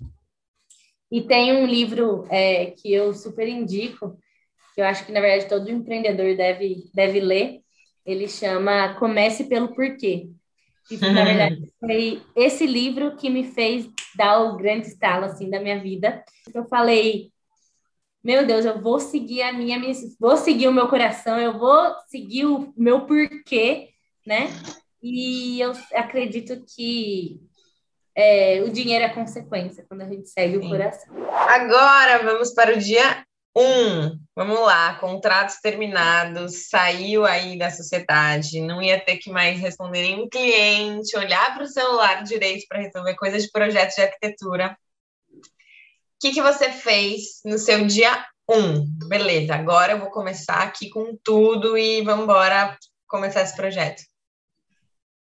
E tem um livro é, que eu super indico, que eu acho que, na verdade, todo empreendedor deve, deve ler. Ele chama Comece pelo Porquê e, na verdade, foi esse livro que me fez dar o grande estalo, assim, da minha vida. Eu falei, meu Deus, eu vou seguir a minha, vou seguir o meu coração, eu vou seguir o meu porquê, né? E eu acredito que é, o dinheiro é consequência quando a gente segue Sim. o coração. Agora vamos para o dia um, vamos lá, contratos terminados, saiu aí da sociedade, não ia ter que mais responder em cliente, olhar para o celular direito para resolver coisas de projetos de arquitetura. O que, que você fez no seu dia um, beleza, agora eu vou começar aqui com tudo e vamos embora começar esse projeto?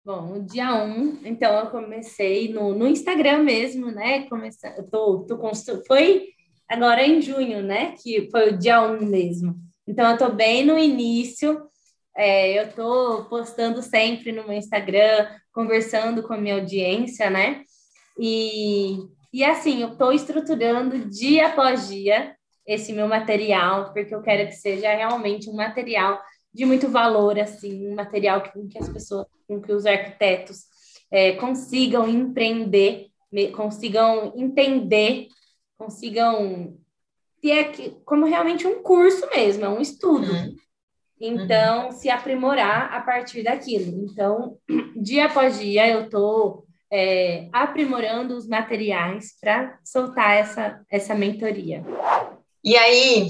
Bom, dia 1, um, então eu comecei no, no Instagram mesmo, né? Comecei, eu tô, tô constru... Foi agora em junho, né? Que foi o dia 1 um mesmo. Então eu tô bem no início, é, eu tô postando sempre no meu Instagram, conversando com a minha audiência, né? E, e assim, eu tô estruturando dia após dia esse meu material, porque eu quero que seja realmente um material de muito valor, assim, um material que, que as pessoas, com que os arquitetos é, consigam empreender, consigam entender, consigam ter como realmente um curso mesmo, é um estudo. Uhum. Então, uhum. se aprimorar a partir daquilo. Então, dia após dia, eu estou é, aprimorando os materiais para soltar essa, essa mentoria. E aí,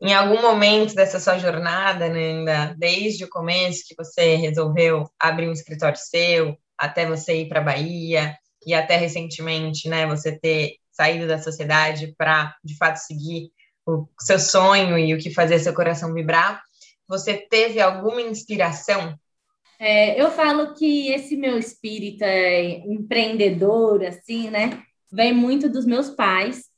em algum momento dessa sua jornada, né, ainda desde o começo que você resolveu abrir um escritório seu, até você ir para a Bahia e até recentemente, né, você ter saído da sociedade para, de fato, seguir o seu sonho e o que fazia seu coração vibrar, você teve alguma inspiração? É, eu falo que esse meu espírito é empreendedor, assim, né, vem muito dos meus pais,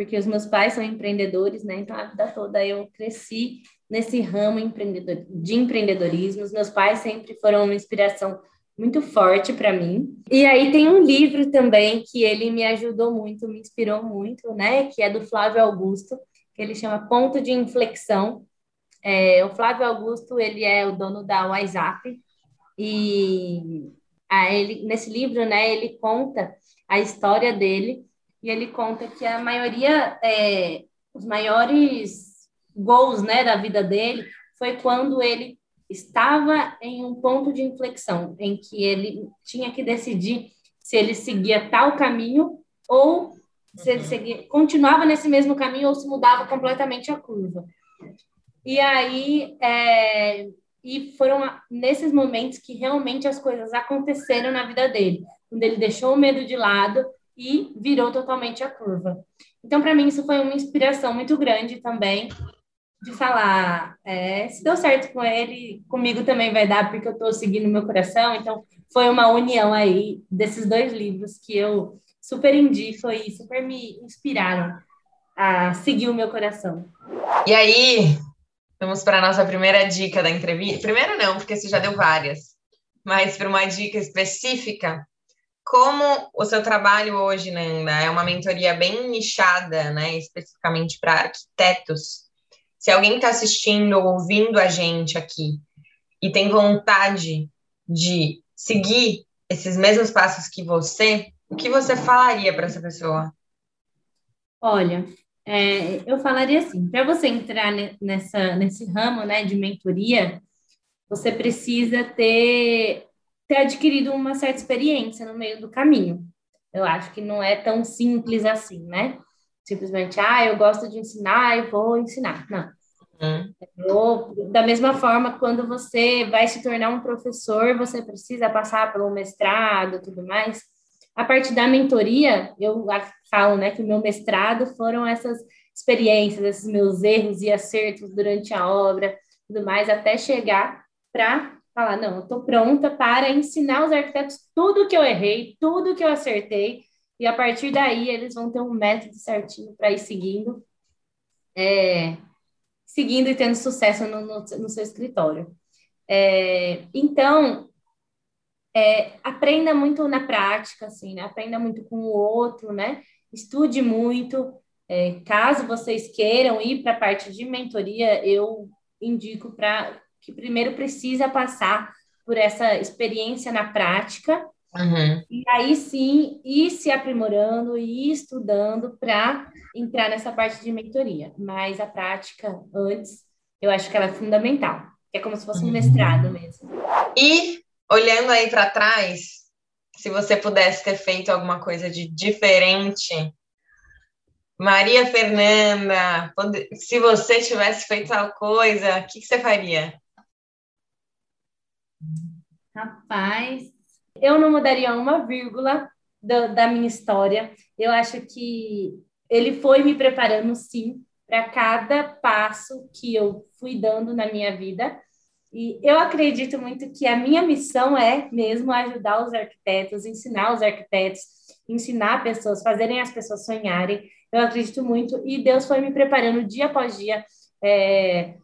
porque os meus pais são empreendedores, né? Então a vida toda eu cresci nesse ramo empreendedor, de empreendedorismo. Os meus pais sempre foram uma inspiração muito forte para mim. E aí tem um livro também que ele me ajudou muito, me inspirou muito, né? Que é do Flávio Augusto, que ele chama Ponto de Inflexão. É, o Flávio Augusto ele é o dono da WhatsApp e a ele, nesse livro, né? Ele conta a história dele e ele conta que a maioria, é, os maiores gols né, da vida dele foi quando ele estava em um ponto de inflexão, em que ele tinha que decidir se ele seguia tal caminho ou se ele uhum. seguia, continuava nesse mesmo caminho ou se mudava completamente a curva. E aí, é, e foram nesses momentos que realmente as coisas aconteceram na vida dele, quando ele deixou o medo de lado e virou totalmente a curva. Então, para mim, isso foi uma inspiração muito grande também de falar, é, se deu certo com ele, comigo também vai dar, porque eu estou seguindo meu coração. Então, foi uma união aí desses dois livros que eu super indico e super me inspiraram a seguir o meu coração. E aí, vamos para a nossa primeira dica da entrevista. Primeiro não, porque você já deu várias, mas para uma dica específica como o seu trabalho hoje, né, é uma mentoria bem nichada, né, especificamente para arquitetos. Se alguém está assistindo ou ouvindo a gente aqui e tem vontade de seguir esses mesmos passos que você, o que você falaria para essa pessoa? Olha, é, eu falaria assim, para você entrar nessa, nesse ramo né, de mentoria, você precisa ter ter adquirido uma certa experiência no meio do caminho. Eu acho que não é tão simples assim, né? Simplesmente, ah, eu gosto de ensinar, eu vou ensinar. Não. Hum. Ou, da mesma forma, quando você vai se tornar um professor, você precisa passar pelo mestrado e tudo mais. A parte da mentoria, eu falo né, que o meu mestrado foram essas experiências, esses meus erros e acertos durante a obra, tudo mais, até chegar para falar, não, eu estou pronta para ensinar os arquitetos tudo que eu errei, tudo que eu acertei, e a partir daí eles vão ter um método certinho para ir seguindo, é, seguindo e tendo sucesso no, no, no seu escritório. É, então, é, aprenda muito na prática, assim, né? Aprenda muito com o outro, né? Estude muito. É, caso vocês queiram ir para a parte de mentoria, eu indico para que primeiro precisa passar por essa experiência na prática, uhum. e aí sim ir se aprimorando e estudando para entrar nessa parte de mentoria. Mas a prática antes, eu acho que ela é fundamental. É como se fosse um mestrado mesmo. E olhando aí para trás, se você pudesse ter feito alguma coisa de diferente Maria Fernanda, se você tivesse feito tal coisa, o que, que, você faria? Rapaz, eu não mudaria uma vírgula do, da minha história. Eu acho que ele foi me preparando, sim, para cada passo que eu fui dando na minha vida. E eu acredito muito que a minha missão é mesmo ajudar os arquitetos, ensinar os arquitetos, ensinar pessoas, fazerem as pessoas sonharem. Eu acredito muito e Deus foi me preparando dia após dia, é,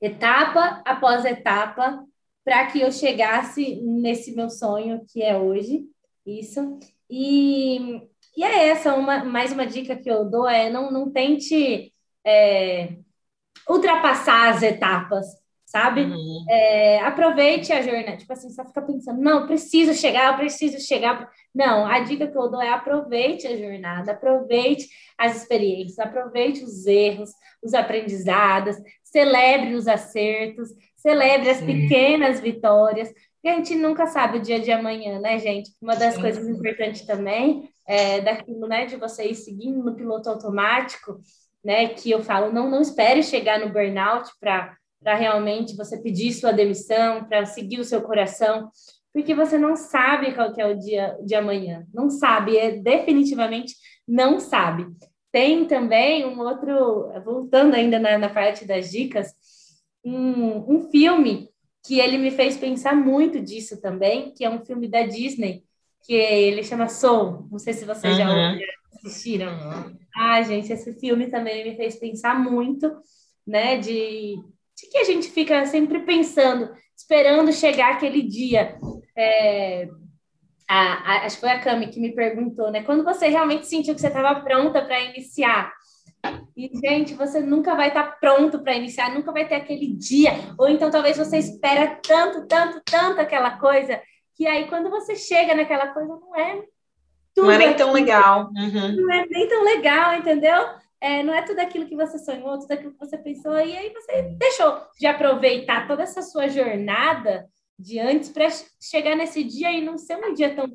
etapa após etapa, para que eu chegasse nesse meu sonho que é hoje. Isso. E, e é essa, uma, mais uma dica que eu dou é não, não tente é, ultrapassar as etapas, sabe? Uhum. É, aproveite a jornada. Tipo assim, só fica pensando, não, preciso chegar, eu preciso chegar. Não, a dica que eu dou é aproveite a jornada, aproveite as experiências, aproveite os erros, os aprendizados, celebre os acertos, celebre as pequenas vitórias, porque a gente nunca sabe o dia de amanhã, né, gente? Uma das Sim. coisas importantes também é daquilo, né, de você ir seguindo no piloto automático, né, que eu falo, não, não espere chegar no burnout para para realmente você pedir sua demissão, para seguir o seu coração, porque você não sabe qual que é o dia de amanhã, não sabe, é definitivamente não sabe. Tem também um outro, voltando ainda na, na parte das dicas, um, um filme que ele me fez pensar muito disso também, que é um filme da Disney, que ele chama Soul. Não sei se vocês uhum. já assistiram. Uhum. Ah, gente, esse filme também me fez pensar muito, né, de, de que a gente fica sempre pensando, esperando chegar aquele dia. É, a, a, acho que foi a Cami que me perguntou, né? Quando você realmente sentiu que você estava pronta para iniciar? E, gente, você nunca vai estar tá pronto para iniciar, nunca vai ter aquele dia. Ou então, talvez você espera tanto, tanto, tanto aquela coisa, que aí, quando você chega naquela coisa, não é tudo. Não é nem tão legal. Uhum. Não é nem tão legal, entendeu? É, não é tudo aquilo que você sonhou, tudo aquilo que você pensou, e aí você deixou de aproveitar toda essa sua jornada de antes para chegar nesse dia e não ser um dia tão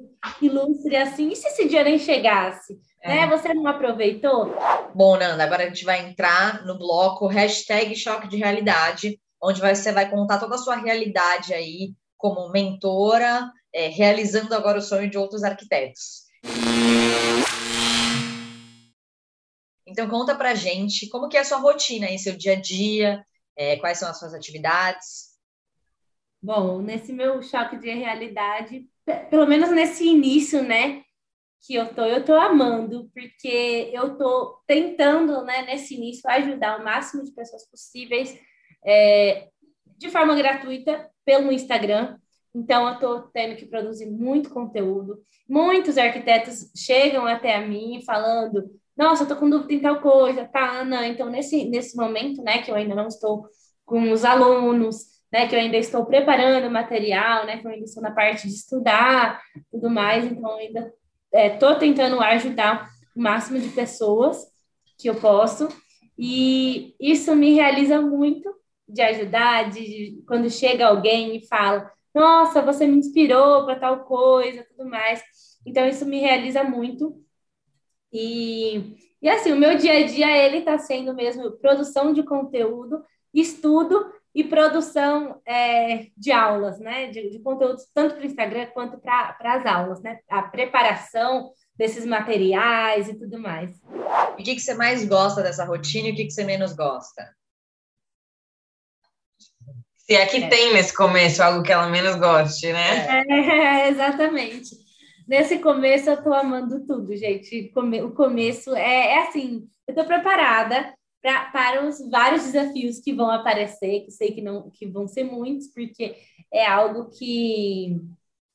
ilustre assim. E se esse dia nem chegasse? É. Né? Você não aproveitou? Bom, Nanda, agora a gente vai entrar no bloco hashtag choque de realidade, onde você vai contar toda a sua realidade aí como mentora, é, realizando agora o sonho de outros arquitetos. Então conta pra gente como que é a sua rotina aí, seu dia a dia, é, quais são as suas atividades. Bom, nesse meu choque de realidade, pelo menos nesse início, né, que eu tô, eu tô amando, porque eu tô tentando, né, nesse início, ajudar o máximo de pessoas possíveis é, de forma gratuita pelo Instagram. Então, eu tô tendo que produzir muito conteúdo. Muitos arquitetos chegam até a mim falando: Nossa, eu tô com dúvida em tal coisa, tá, Ana? Então, nesse, nesse momento, né, que eu ainda não estou com os alunos, né, que eu ainda estou preparando material, né, que eu ainda estou na parte de estudar, tudo mais, então ainda estou é, tentando ajudar o máximo de pessoas que eu posso, e isso me realiza muito de ajudar, de, de quando chega alguém e fala, nossa, você me inspirou para tal coisa, tudo mais. Então, isso me realiza muito. E, e assim, o meu dia a dia, ele está sendo mesmo produção de conteúdo, estudo e produção é, de aulas, né? De, de conteúdos tanto para o Instagram quanto para as aulas, né? A preparação desses materiais e tudo mais. E o que, que você mais gosta dessa rotina e o que, que você menos gosta? Se é que é. tem nesse começo algo que ela menos goste, né? É, exatamente. Nesse começo eu tô amando tudo, gente. O começo é, é assim, eu tô preparada pra, para os vários desafios que vão aparecer, que sei que não que vão ser muitos, porque é algo que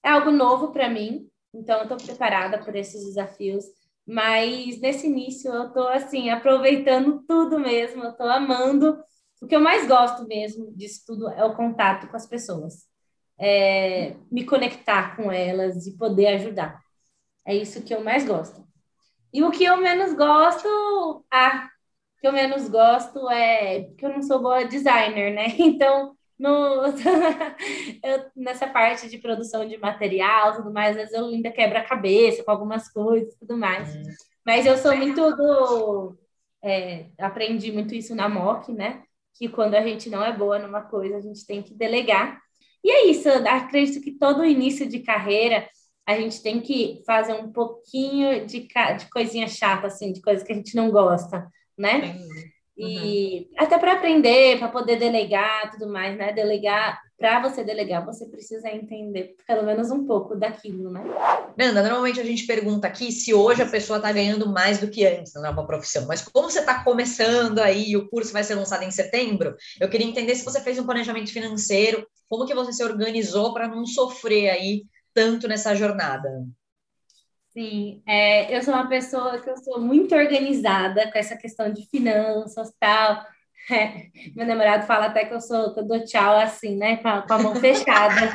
é algo novo para mim, então eu estou preparada por esses desafios. Mas nesse início eu estou assim aproveitando tudo mesmo, eu estou amando. O que eu mais gosto mesmo disso tudo é o contato com as pessoas, é me conectar com elas e poder ajudar. É isso que eu mais gosto. E o que eu menos gosto, ah, que eu menos gosto é que eu não sou boa designer, né? Então, no, eu, nessa parte de produção de material, tudo mais, às vezes eu ainda quebro a cabeça com algumas coisas, tudo mais. Hum. Mas eu sou muito do, é, aprendi muito isso na MOC, né? Que quando a gente não é boa numa coisa, a gente tem que delegar. E é isso, acredito que todo início de carreira a gente tem que fazer um pouquinho de, de coisinha chata, assim, de coisa que a gente não gosta né? E uhum. até para aprender, para poder delegar, tudo mais, né? Delegar, para você delegar, você precisa entender pelo menos um pouco daquilo, né? Nanda, normalmente a gente pergunta aqui se hoje a pessoa está ganhando mais do que antes na nova profissão, mas como você está começando aí, o curso vai ser lançado em setembro, eu queria entender se você fez um planejamento financeiro, como que você se organizou para não sofrer aí tanto nessa jornada. Sim, é, eu sou uma pessoa que eu sou muito organizada com essa questão de finanças tal. É, meu namorado fala até que eu sou que eu dou tchau assim, né, com a, com a mão fechada.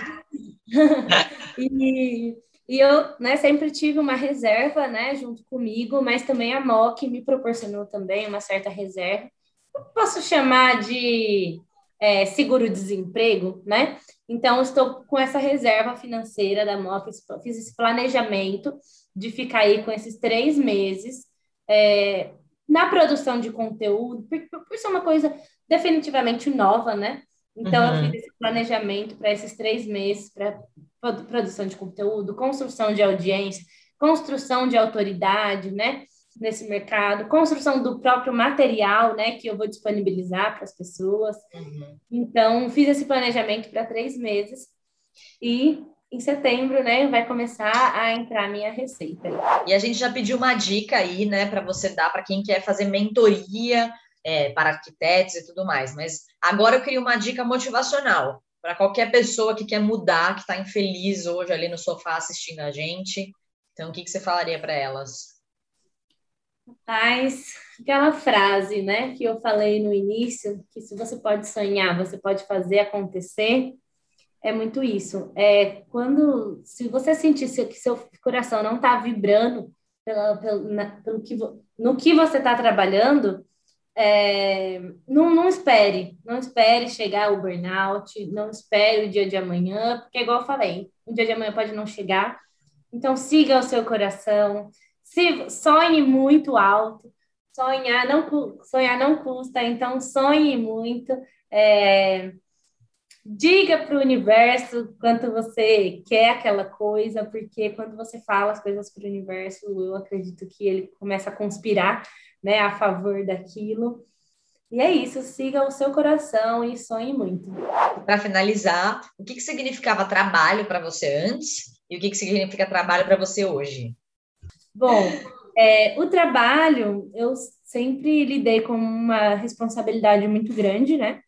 e, e eu, né, sempre tive uma reserva, né, junto comigo, mas também a MOC me proporcionou também uma certa reserva. Posso chamar de é, seguro-desemprego, né? Então, estou com essa reserva financeira da MOC, fiz esse planejamento de ficar aí com esses três meses é, na produção de conteúdo, por, por ser uma coisa definitivamente nova, né? Então, uhum. eu fiz esse planejamento para esses três meses para produção de conteúdo, construção de audiência, construção de autoridade, né? Nesse mercado, construção do próprio material, né? Que eu vou disponibilizar para as pessoas. Uhum. Então, fiz esse planejamento para três meses e em setembro, né, vai começar a entrar a minha receita. E a gente já pediu uma dica aí, né, para você dar para quem quer fazer mentoria é, para arquitetos e tudo mais. Mas agora eu queria uma dica motivacional para qualquer pessoa que quer mudar, que está infeliz hoje ali no sofá assistindo a gente. Então, o que, que você falaria para elas? Mas aquela frase, né, que eu falei no início, que se você pode sonhar, você pode fazer acontecer é muito isso. É quando, se você sentir que seu coração não está vibrando pela, pelo, na, pelo que, no que você está trabalhando, é, não, não espere, não espere chegar o burnout, não espere o dia de amanhã, porque igual eu falei, o dia de amanhã pode não chegar. Então siga o seu coração, se sonhe muito alto, sonhar não sonhar não custa, então sonhe muito. É, diga para o universo quanto você quer aquela coisa, porque quando você fala as coisas para o universo, eu acredito que ele começa a conspirar né, a favor daquilo. E é isso, siga o seu coração e sonhe muito. Para finalizar, o que, que significava trabalho para você antes e o que, que significa trabalho para você hoje? Bom, é, o trabalho eu sempre lidei com uma responsabilidade muito grande, né?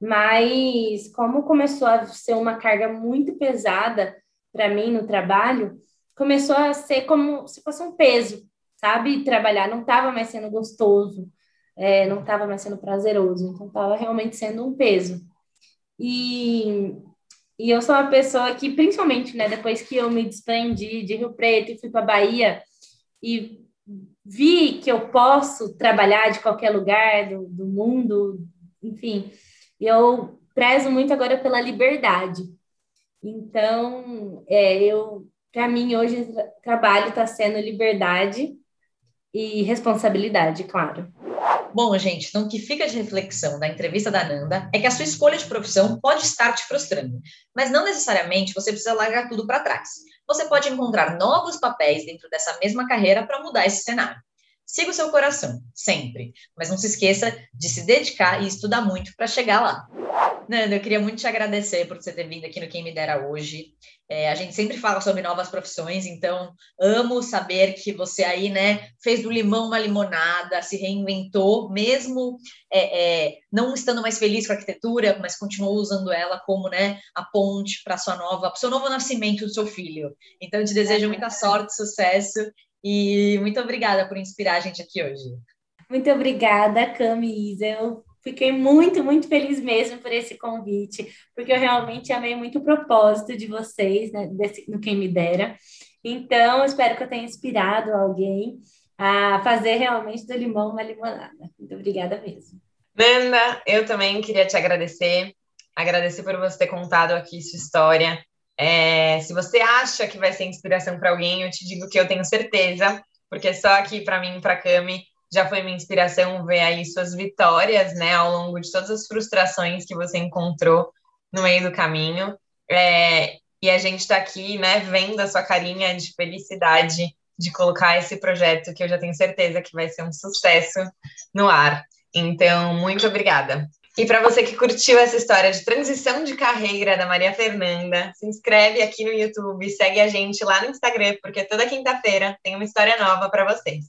Mas como começou a ser uma carga muito pesada para mim no trabalho, começou a ser como se fosse um peso, sabe? Trabalhar não estava mais sendo gostoso, é, não estava mais sendo prazeroso, então estava realmente sendo um peso. E, e eu sou uma pessoa que, principalmente, né, depois que eu me desprendi de Rio Preto e fui para Bahia e vi que eu posso trabalhar de qualquer lugar do, do mundo, enfim, eu prezo muito agora pela liberdade. Então, é, eu, para mim, hoje, trabalho está sendo liberdade e responsabilidade, claro. Bom, gente, então o que fica de reflexão da entrevista da Nanda é que a sua escolha de profissão pode estar te frustrando, mas não necessariamente você precisa largar tudo para trás. Você pode encontrar novos papéis dentro dessa mesma carreira para mudar esse cenário. Siga o seu coração, sempre. Mas não se esqueça de se dedicar e estudar muito para chegar lá. Nanda, eu queria muito te agradecer por você ter vindo aqui no Quem Me Dera hoje. É, a gente sempre fala sobre novas profissões, então amo saber que você aí, né, fez do limão uma limonada, se reinventou, mesmo é, é, não estando mais feliz com a arquitetura, mas continuou usando ela como, né, a ponte para sua nova, seu novo nascimento do seu filho. Então, te desejo muita sorte, sucesso e muito obrigada por inspirar a gente aqui hoje. Muito obrigada, Camisa. Eu fiquei muito, muito feliz mesmo por esse convite, porque eu realmente amei muito o propósito de vocês, né, desse, no Quem Me Dera. Então, espero que eu tenha inspirado alguém a fazer realmente do limão uma limonada. Muito obrigada mesmo. Nanda, eu também queria te agradecer, agradecer por você ter contado aqui sua história, é, se você acha que vai ser inspiração para alguém, eu te digo que eu tenho certeza, porque só aqui para mim, para Cami, já foi minha inspiração ver aí suas vitórias, né, ao longo de todas as frustrações que você encontrou no meio do caminho. É, e a gente está aqui, né, vendo a sua carinha de felicidade de colocar esse projeto que eu já tenho certeza que vai ser um sucesso no ar. Então, muito obrigada. E para você que curtiu essa história de transição de carreira da Maria Fernanda, se inscreve aqui no YouTube, segue a gente lá no Instagram, porque toda quinta-feira tem uma história nova para vocês.